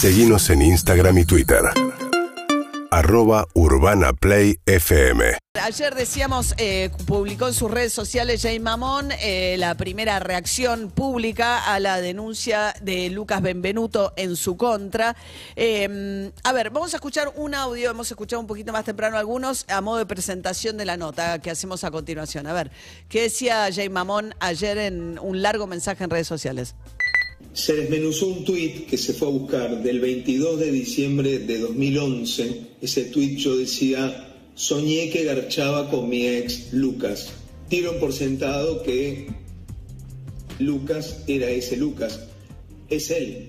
Seguimos en Instagram y Twitter. Arroba Urbana Play FM. Ayer decíamos, eh, publicó en sus redes sociales Jay Mamón eh, la primera reacción pública a la denuncia de Lucas Benvenuto en su contra. Eh, a ver, vamos a escuchar un audio, hemos escuchado un poquito más temprano algunos, a modo de presentación de la nota que hacemos a continuación. A ver, ¿qué decía Jay Mamón ayer en un largo mensaje en redes sociales? Se desmenuzó un tuit que se fue a buscar del 22 de diciembre de 2011. Ese tuit yo decía, soñé que garchaba con mi ex Lucas. Tiro por sentado que Lucas era ese Lucas. Es él.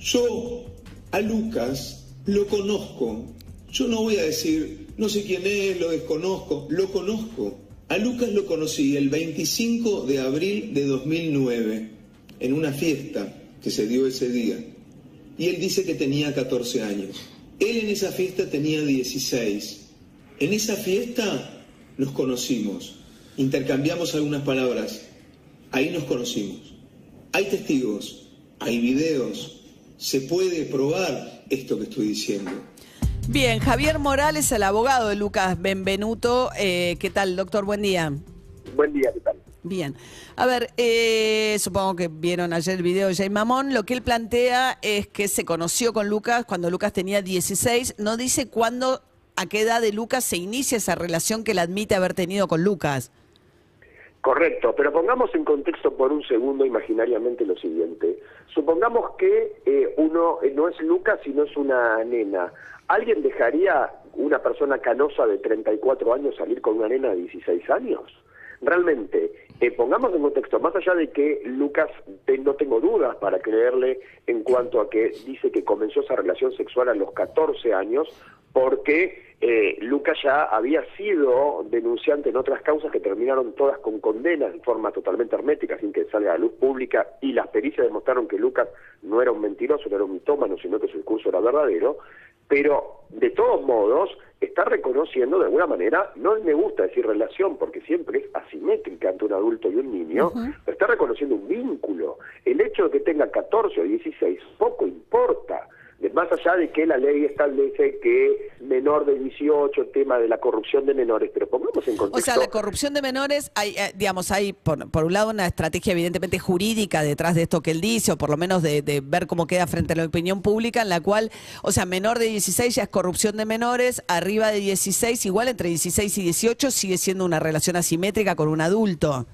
Yo a Lucas lo conozco. Yo no voy a decir, no sé quién es, lo desconozco, lo conozco. A Lucas lo conocí el 25 de abril de 2009 en una fiesta que se dio ese día. Y él dice que tenía 14 años. Él en esa fiesta tenía 16. En esa fiesta nos conocimos, intercambiamos algunas palabras. Ahí nos conocimos. Hay testigos, hay videos, se puede probar esto que estoy diciendo. Bien, Javier Morales, el abogado de Lucas Benvenuto. Eh, ¿Qué tal, doctor? Buen día. Buen día, ¿qué tal? Bien. A ver, eh, supongo que vieron ayer el video de Jay Mamón. Lo que él plantea es que se conoció con Lucas cuando Lucas tenía 16. No dice cuándo, a qué edad de Lucas se inicia esa relación que él admite haber tenido con Lucas. Correcto, pero pongamos en contexto por un segundo imaginariamente lo siguiente. Supongamos que eh, uno eh, no es Lucas, sino es una nena. ¿Alguien dejaría una persona canosa de 34 años salir con una nena de 16 años? Realmente, eh, pongamos en contexto, más allá de que Lucas no tengo dudas para creerle en cuanto a que dice que comenzó esa relación sexual a los 14 años, porque eh, Lucas ya había sido denunciante en otras causas que terminaron todas con condenas de forma totalmente hermética, sin que salga a luz pública, y las pericias demostraron que Lucas no era un mentiroso, no era un mitómano, sino que su discurso era verdadero, pero de todos modos está reconociendo de alguna manera, no me gusta decir relación porque siempre es asimétrica entre un adulto y un niño, pero está reconociendo un vínculo. El hecho de que tenga 14 o 16 poco importa más allá de que la ley establece que menor de 18, tema de la corrupción de menores, pero pongamos en contexto... O sea, la corrupción de menores, hay, eh, digamos, hay por, por, un lado una estrategia evidentemente jurídica detrás de esto que él dice, o por lo menos de, de, ver cómo queda frente a la opinión pública, en la cual, o sea, menor de 16 ya es corrupción de menores, arriba de 16, igual entre 16 y 18 sigue siendo una relación asimétrica con un adulto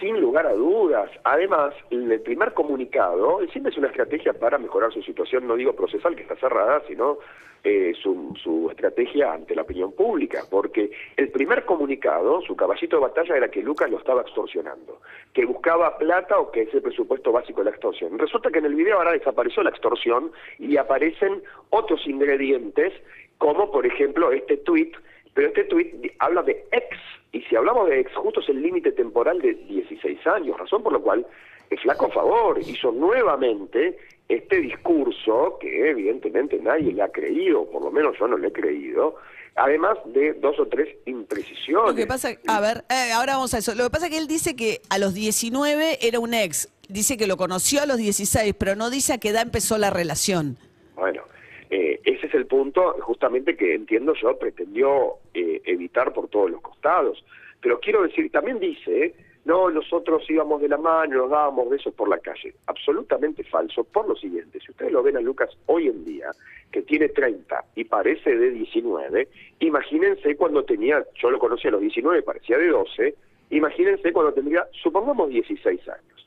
sin lugar a dudas. Además, el primer comunicado siempre es una estrategia para mejorar su situación, no digo procesal, que está cerrada, sino eh, su, su, estrategia ante la opinión pública, porque el primer comunicado, su caballito de batalla era que Lucas lo estaba extorsionando, que buscaba plata o que es el presupuesto básico de la extorsión. Resulta que en el video ahora desapareció la extorsión y aparecen otros ingredientes, como por ejemplo este tweet pero este tuit habla de ex, y si hablamos de ex, justo es el límite temporal de 16 años, razón por la cual el flaco favor hizo nuevamente este discurso que evidentemente nadie le ha creído, por lo menos yo no le he creído, además de dos o tres imprecisiones. Lo que pasa, a ver, eh, ahora vamos a eso. Lo que pasa es que él dice que a los 19 era un ex, dice que lo conoció a los 16, pero no dice a qué edad empezó la relación. Bueno, eh, es el punto justamente que entiendo yo pretendió eh, evitar por todos los costados. Pero quiero decir, también dice, no, nosotros íbamos de la mano, nos dábamos besos por la calle. Absolutamente falso, por lo siguiente, si ustedes lo ven a Lucas hoy en día, que tiene 30 y parece de 19, imagínense cuando tenía, yo lo conocí a los 19, parecía de 12, imagínense cuando tendría, supongamos 16 años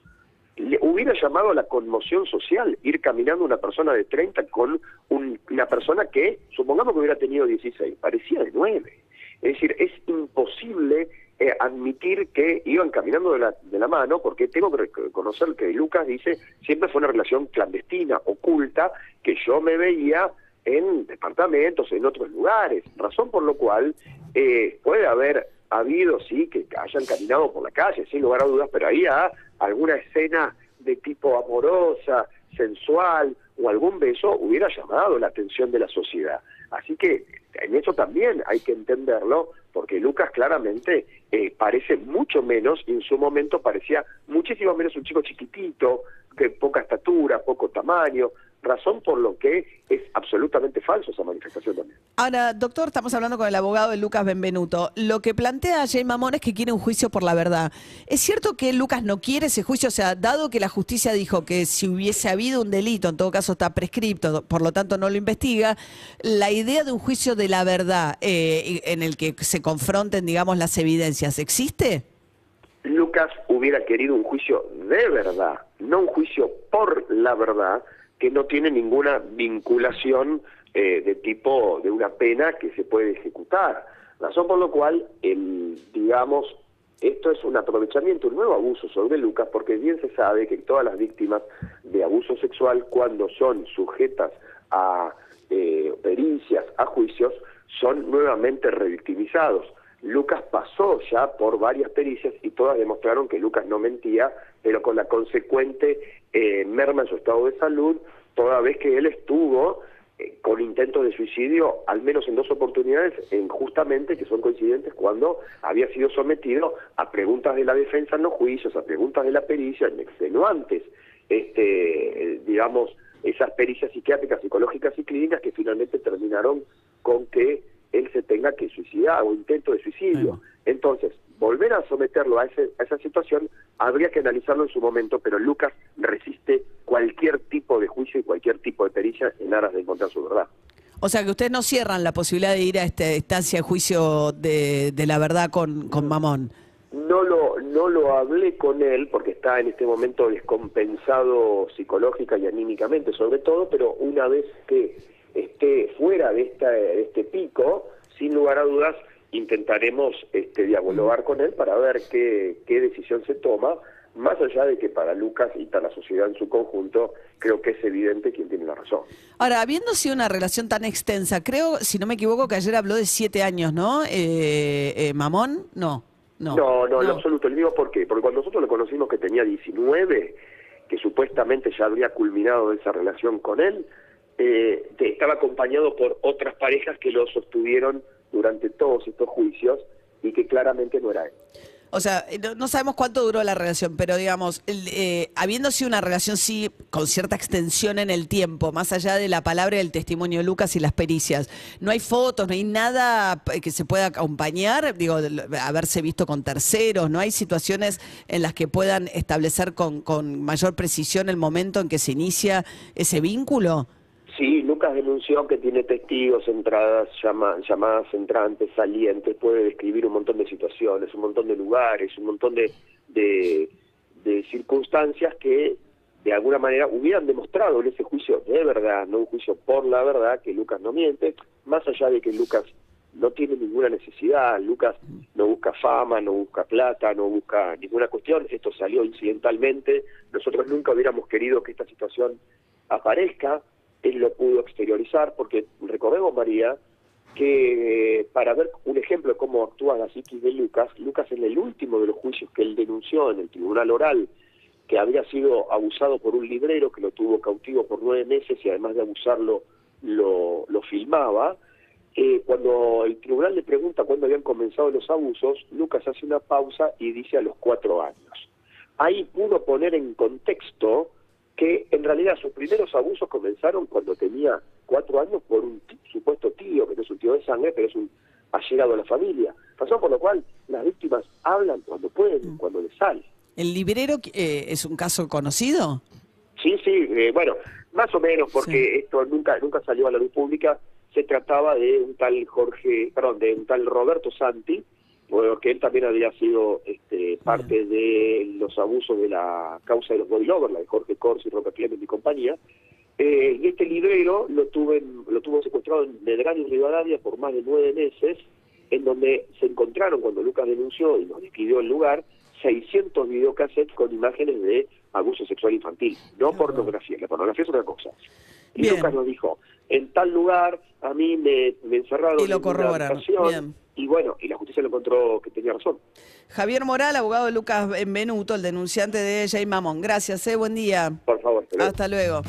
le hubiera llamado a la conmoción social ir caminando una persona de 30 con una persona que, supongamos que hubiera tenido 16, parecía de 9. Es decir, es imposible eh, admitir que iban caminando de la, de la mano, porque tengo que reconocer que Lucas dice, siempre fue una relación clandestina, oculta, que yo me veía en departamentos, en otros lugares, razón por lo cual eh, puede haber habido, sí, que hayan caminado por la calle, sin lugar a dudas, pero ahí a alguna escena de tipo amorosa, sensual o algún beso hubiera llamado la atención de la sociedad. Así que en eso también hay que entenderlo, porque Lucas claramente eh, parece mucho menos, y en su momento parecía muchísimo menos un chico chiquitito, que poca estatura, poco tamaño, razón por lo que es absolutamente falso esa manifestación también. Ahora, doctor, estamos hablando con el abogado de Lucas Benvenuto. Lo que plantea Jay Mamón es que quiere un juicio por la verdad. ¿Es cierto que Lucas no quiere ese juicio? O sea, dado que la justicia dijo que si hubiese habido un delito, en todo caso está prescripto, por lo tanto no lo investiga, la idea de un juicio de la verdad eh, en el que se confronten, digamos, las evidencias, ¿existe? Lucas hubiera querido un juicio de verdad, no un juicio por la verdad, que no tiene ninguna vinculación eh, de tipo de una pena que se puede ejecutar. Razón por lo cual, el, digamos, esto es un aprovechamiento, un nuevo abuso sobre Lucas, porque bien se sabe que todas las víctimas de abuso sexual, cuando son sujetas a eh, pericias, a juicios, son nuevamente revictimizados. Lucas pasó ya por varias pericias y todas demostraron que Lucas no mentía, pero con la consecuente eh, merma en su estado de salud, toda vez que él estuvo con intentos de suicidio, al menos en dos oportunidades, en justamente que son coincidentes cuando había sido sometido a preguntas de la defensa en los juicios, a preguntas de la pericia, en extenuantes, este, digamos, esas pericias psiquiátricas, psicológicas y clínicas que finalmente terminaron con que él se tenga que suicidar o intento de suicidio. Entonces, volver a someterlo a, esa situación habría que analizarlo en su momento, pero Lucas resiste cualquier tipo de juicio y cualquier tipo de pericia en aras de encontrar su verdad. O sea que ustedes no cierran la posibilidad de ir a esta estancia de juicio de, la verdad con, con Mamón. No lo, no lo hablé con él porque está en este momento descompensado psicológica y anímicamente sobre todo, pero una vez que esté fuera de, esta, de este pico, sin lugar a dudas, intentaremos este, dialogar con él para ver qué, qué decisión se toma, más allá de que para Lucas y para la sociedad en su conjunto, creo que es evidente quién tiene la razón. Ahora, habiendo sido una relación tan extensa, creo, si no me equivoco, que ayer habló de siete años, ¿no? Eh, eh, ¿Mamón? No. No, no, no, en absoluto. Le digo por qué. Porque cuando nosotros lo conocimos que tenía 19, que supuestamente ya habría culminado esa relación con él, eh, estaba acompañado por otras parejas que lo sostuvieron durante todos estos juicios y que claramente no era él. O sea, eh, no, sabemos cuánto duró la relación, pero digamos, eh, habiendo sido una relación sí con cierta extensión en el tiempo, más allá de la palabra y el testimonio de Lucas y las pericias, no hay fotos, no hay nada que se pueda acompañar, digo, haberse visto con terceros, no hay situaciones en las que puedan establecer con, con mayor precisión el momento en que se inicia ese vínculo. Sí, Lucas denunció que tiene testigos, entradas, llamadas entrantes, salientes, puede describir un montón de situaciones, un montón de lugares, un montón de, de, circunstancias que de alguna manera hubieran demostrado en ese juicio de verdad, no un juicio por la verdad, que Lucas no miente, más allá de que Lucas no tiene ninguna necesidad, Lucas no busca fama, no busca plata, no busca ninguna cuestión, esto salió incidentalmente, nosotros nunca hubiéramos querido que esta situación aparezca, él lo pudo exteriorizar, porque recordemos, María, que para ver un ejemplo de cómo actúa la psiquis de Lucas, Lucas en el último de los juicios que él denunció en el tribunal oral, que había sido abusado por un librero que lo tuvo cautivo por nueve meses y además de abusarlo lo, lo filmaba, eh, cuando el tribunal le pregunta cuándo habían comenzado los abusos, Lucas hace una pausa y dice a los cuatro años. Ahí pudo poner en contexto que en realidad sus primeros abusos comenzaron cuando tenía cuatro años por un supuesto tío, que no es un tío de sangre, pero es un allegado a la familia. Razón por lo cual las víctimas hablan cuando pueden, mm. cuando les sale. ¿El librero eh, es un caso conocido? Sí, sí, eh, bueno, más o menos, porque esto nunca nunca salió a la luz pública. Se trataba de un tal Jorge, perdón, de un tal Roberto Santi, porque él también había sido este, parte de los abusos de la causa de los body lovers, la de Jorge Corsi, Roca Clement y compañía. Eh, y este librero lo, tuve, lo tuvo secuestrado en Medrano y Rivadavia por más de nueve meses, en donde se encontraron, cuando Lucas denunció y nos describió el lugar, 600 videocassettes con imágenes de abuso sexual infantil, no pornografía. La pornografía es una cosa. Y Lucas nos dijo, en tal lugar a mí me, encerraron y lo en y bueno, y la justicia lo encontró que tenía razón. Javier Moral, abogado de Lucas Benvenuto, el denunciante de Jay Mamón. Gracias, eh, buen día. Por favor. Hasta luego.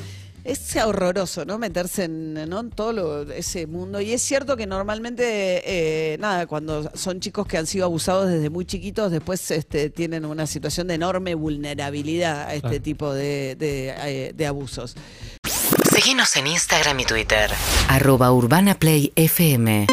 Es horroroso, ¿no? Meterse en, todo ese mundo. Y es cierto que normalmente, eh, nada, cuando son chicos que han sido abusados desde muy chiquitos, después este, tienen una situación de enorme vulnerabilidad a este tipo de, de, eh, de abusos. Seguinos en Instagram y Twitter. Arroba Urbana Play FM.